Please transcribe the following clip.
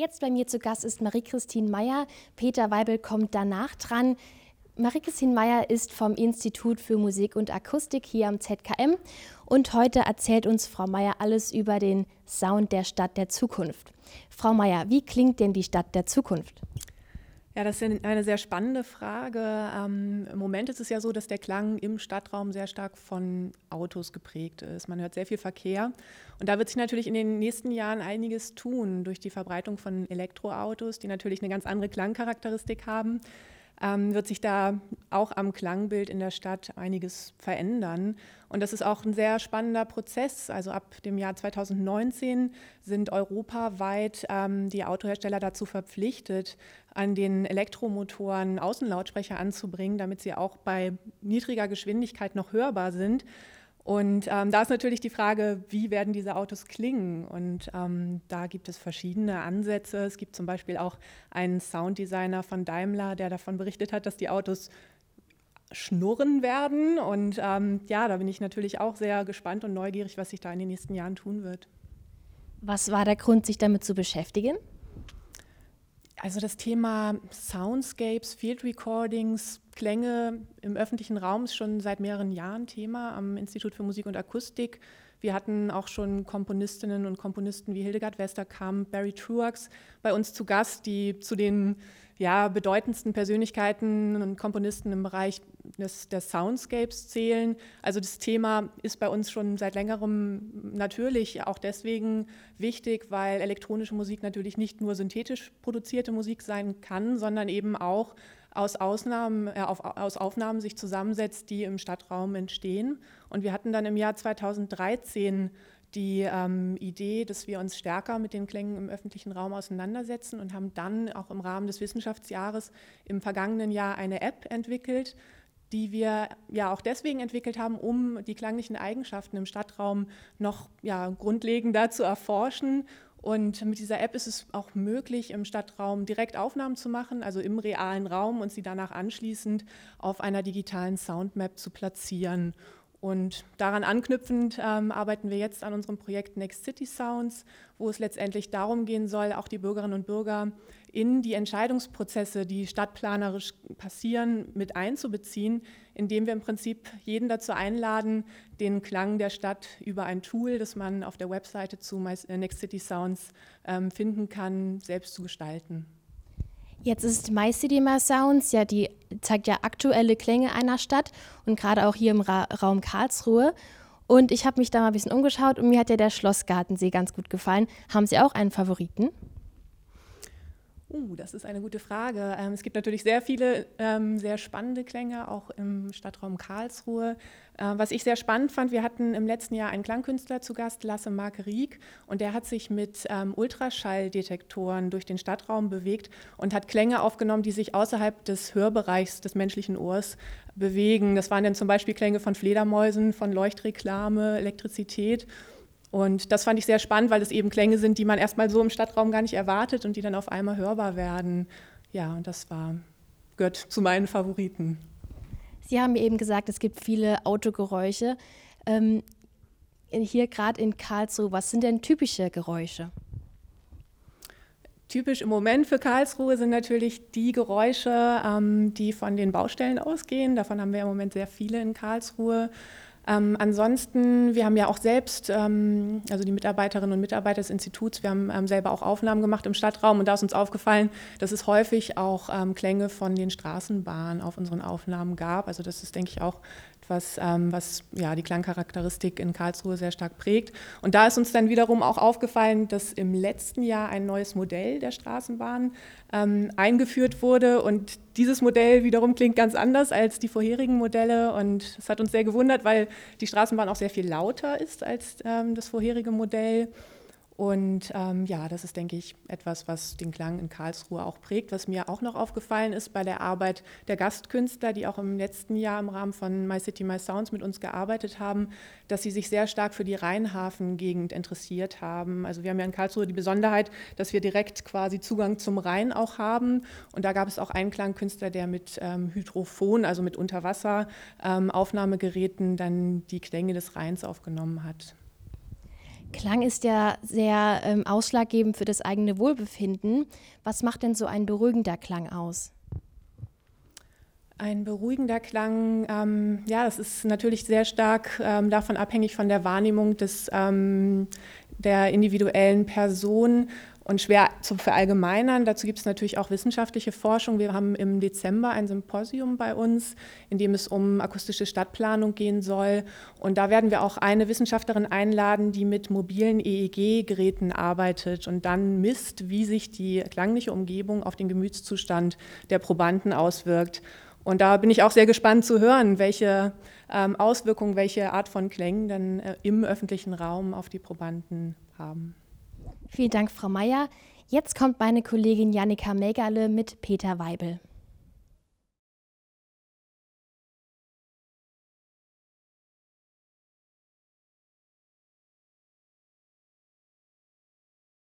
Jetzt bei mir zu Gast ist Marie-Christine Meyer. Peter Weibel kommt danach dran. Marie-Christine Meyer ist vom Institut für Musik und Akustik hier am ZKM und heute erzählt uns Frau Meyer alles über den Sound der Stadt der Zukunft. Frau Meyer, wie klingt denn die Stadt der Zukunft? Ja, das ist eine sehr spannende Frage. Ähm, Im Moment ist es ja so, dass der Klang im Stadtraum sehr stark von Autos geprägt ist. Man hört sehr viel Verkehr. Und da wird sich natürlich in den nächsten Jahren einiges tun durch die Verbreitung von Elektroautos, die natürlich eine ganz andere Klangcharakteristik haben ähm, wird sich da auch am Klangbild in der Stadt einiges verändern. Und das ist auch ein sehr spannender Prozess. Also ab dem Jahr 2019 sind europaweit ähm, die Autohersteller dazu verpflichtet, an den Elektromotoren Außenlautsprecher anzubringen, damit sie auch bei niedriger Geschwindigkeit noch hörbar sind. Und ähm, da ist natürlich die Frage, wie werden diese Autos klingen? Und ähm, da gibt es verschiedene Ansätze. Es gibt zum Beispiel auch einen Sounddesigner von Daimler, der davon berichtet hat, dass die Autos schnurren werden. Und ähm, ja, da bin ich natürlich auch sehr gespannt und neugierig, was sich da in den nächsten Jahren tun wird. Was war der Grund, sich damit zu beschäftigen? Also das Thema Soundscapes, Field Recordings, Klänge im öffentlichen Raum ist schon seit mehreren Jahren Thema am Institut für Musik und Akustik. Wir hatten auch schon Komponistinnen und Komponisten wie Hildegard Westerkamp, Barry Truax bei uns zu Gast, die zu den ja, bedeutendsten Persönlichkeiten und Komponisten im Bereich des, des Soundscapes zählen. Also das Thema ist bei uns schon seit längerem natürlich auch deswegen wichtig, weil elektronische Musik natürlich nicht nur synthetisch produzierte Musik sein kann, sondern eben auch aus, Ausnahmen, äh, auf, aus Aufnahmen sich zusammensetzt, die im Stadtraum entstehen. Und wir hatten dann im Jahr 2013 die ähm, Idee, dass wir uns stärker mit den Klängen im öffentlichen Raum auseinandersetzen und haben dann auch im Rahmen des Wissenschaftsjahres im vergangenen Jahr eine App entwickelt, die wir ja auch deswegen entwickelt haben, um die klanglichen Eigenschaften im Stadtraum noch ja, grundlegender zu erforschen. Und mit dieser App ist es auch möglich, im Stadtraum direkt Aufnahmen zu machen, also im realen Raum und sie danach anschließend auf einer digitalen Soundmap zu platzieren. Und daran anknüpfend ähm, arbeiten wir jetzt an unserem Projekt Next City Sounds, wo es letztendlich darum gehen soll, auch die Bürgerinnen und Bürger in die Entscheidungsprozesse, die stadtplanerisch passieren, mit einzubeziehen, indem wir im Prinzip jeden dazu einladen, den Klang der Stadt über ein Tool, das man auf der Webseite zu äh, Next City Sounds ähm, finden kann, selbst zu gestalten. Jetzt ist My Sounds ja die zeigt ja aktuelle Klänge einer Stadt und gerade auch hier im Ra Raum Karlsruhe. Und ich habe mich da mal ein bisschen umgeschaut und mir hat ja der Schlossgartensee ganz gut gefallen. Haben Sie auch einen Favoriten? Uh, das ist eine gute Frage. Ähm, es gibt natürlich sehr viele ähm, sehr spannende Klänge, auch im Stadtraum Karlsruhe. Äh, was ich sehr spannend fand, wir hatten im letzten Jahr einen Klangkünstler zu Gast, Lasse Mark Rieck, und der hat sich mit ähm, Ultraschalldetektoren durch den Stadtraum bewegt und hat Klänge aufgenommen, die sich außerhalb des Hörbereichs des menschlichen Ohrs bewegen. Das waren dann zum Beispiel Klänge von Fledermäusen, von Leuchtreklame, Elektrizität. Und das fand ich sehr spannend, weil es eben Klänge sind, die man erstmal so im Stadtraum gar nicht erwartet und die dann auf einmal hörbar werden. Ja, und das war, gehört zu meinen Favoriten. Sie haben eben gesagt, es gibt viele Autogeräusche. Ähm, hier gerade in Karlsruhe, was sind denn typische Geräusche? Typisch im Moment für Karlsruhe sind natürlich die Geräusche, ähm, die von den Baustellen ausgehen. Davon haben wir im Moment sehr viele in Karlsruhe. Ähm, ansonsten, wir haben ja auch selbst, ähm, also die Mitarbeiterinnen und Mitarbeiter des Instituts, wir haben ähm, selber auch Aufnahmen gemacht im Stadtraum und da ist uns aufgefallen, dass es häufig auch ähm, Klänge von den Straßenbahnen auf unseren Aufnahmen gab. Also das ist, denke ich, auch etwas, ähm, was ja, die Klangcharakteristik in Karlsruhe sehr stark prägt. Und da ist uns dann wiederum auch aufgefallen, dass im letzten Jahr ein neues Modell der Straßenbahn eingeführt wurde. Und dieses Modell wiederum klingt ganz anders als die vorherigen Modelle. Und das hat uns sehr gewundert, weil die Straßenbahn auch sehr viel lauter ist als ähm, das vorherige Modell. Und ähm, ja, das ist, denke ich, etwas, was den Klang in Karlsruhe auch prägt. Was mir auch noch aufgefallen ist bei der Arbeit der Gastkünstler, die auch im letzten Jahr im Rahmen von My City, My Sounds mit uns gearbeitet haben, dass sie sich sehr stark für die Rheinhafen-Gegend interessiert haben. Also wir haben ja in Karlsruhe die Besonderheit, dass wir direkt quasi Zugang zum Rhein auch haben. Und da gab es auch einen Klangkünstler, der mit ähm, Hydrophon, also mit Unterwasseraufnahmegeräten, ähm, dann die Klänge des Rheins aufgenommen hat. Klang ist ja sehr ähm, ausschlaggebend für das eigene Wohlbefinden. Was macht denn so ein beruhigender Klang aus? Ein beruhigender Klang, ähm, ja, das ist natürlich sehr stark ähm, davon abhängig von der Wahrnehmung des, ähm, der individuellen Person und schwer zu verallgemeinern. Dazu gibt es natürlich auch wissenschaftliche Forschung. Wir haben im Dezember ein Symposium bei uns, in dem es um akustische Stadtplanung gehen soll. Und da werden wir auch eine Wissenschaftlerin einladen, die mit mobilen EEG-Geräten arbeitet und dann misst, wie sich die klangliche Umgebung auf den Gemütszustand der Probanden auswirkt. Und da bin ich auch sehr gespannt zu hören, welche ähm, Auswirkungen, welche Art von Klängen dann äh, im öffentlichen Raum auf die Probanden haben. Vielen Dank, Frau Meier. Jetzt kommt meine Kollegin Janika Megerle mit Peter Weibel.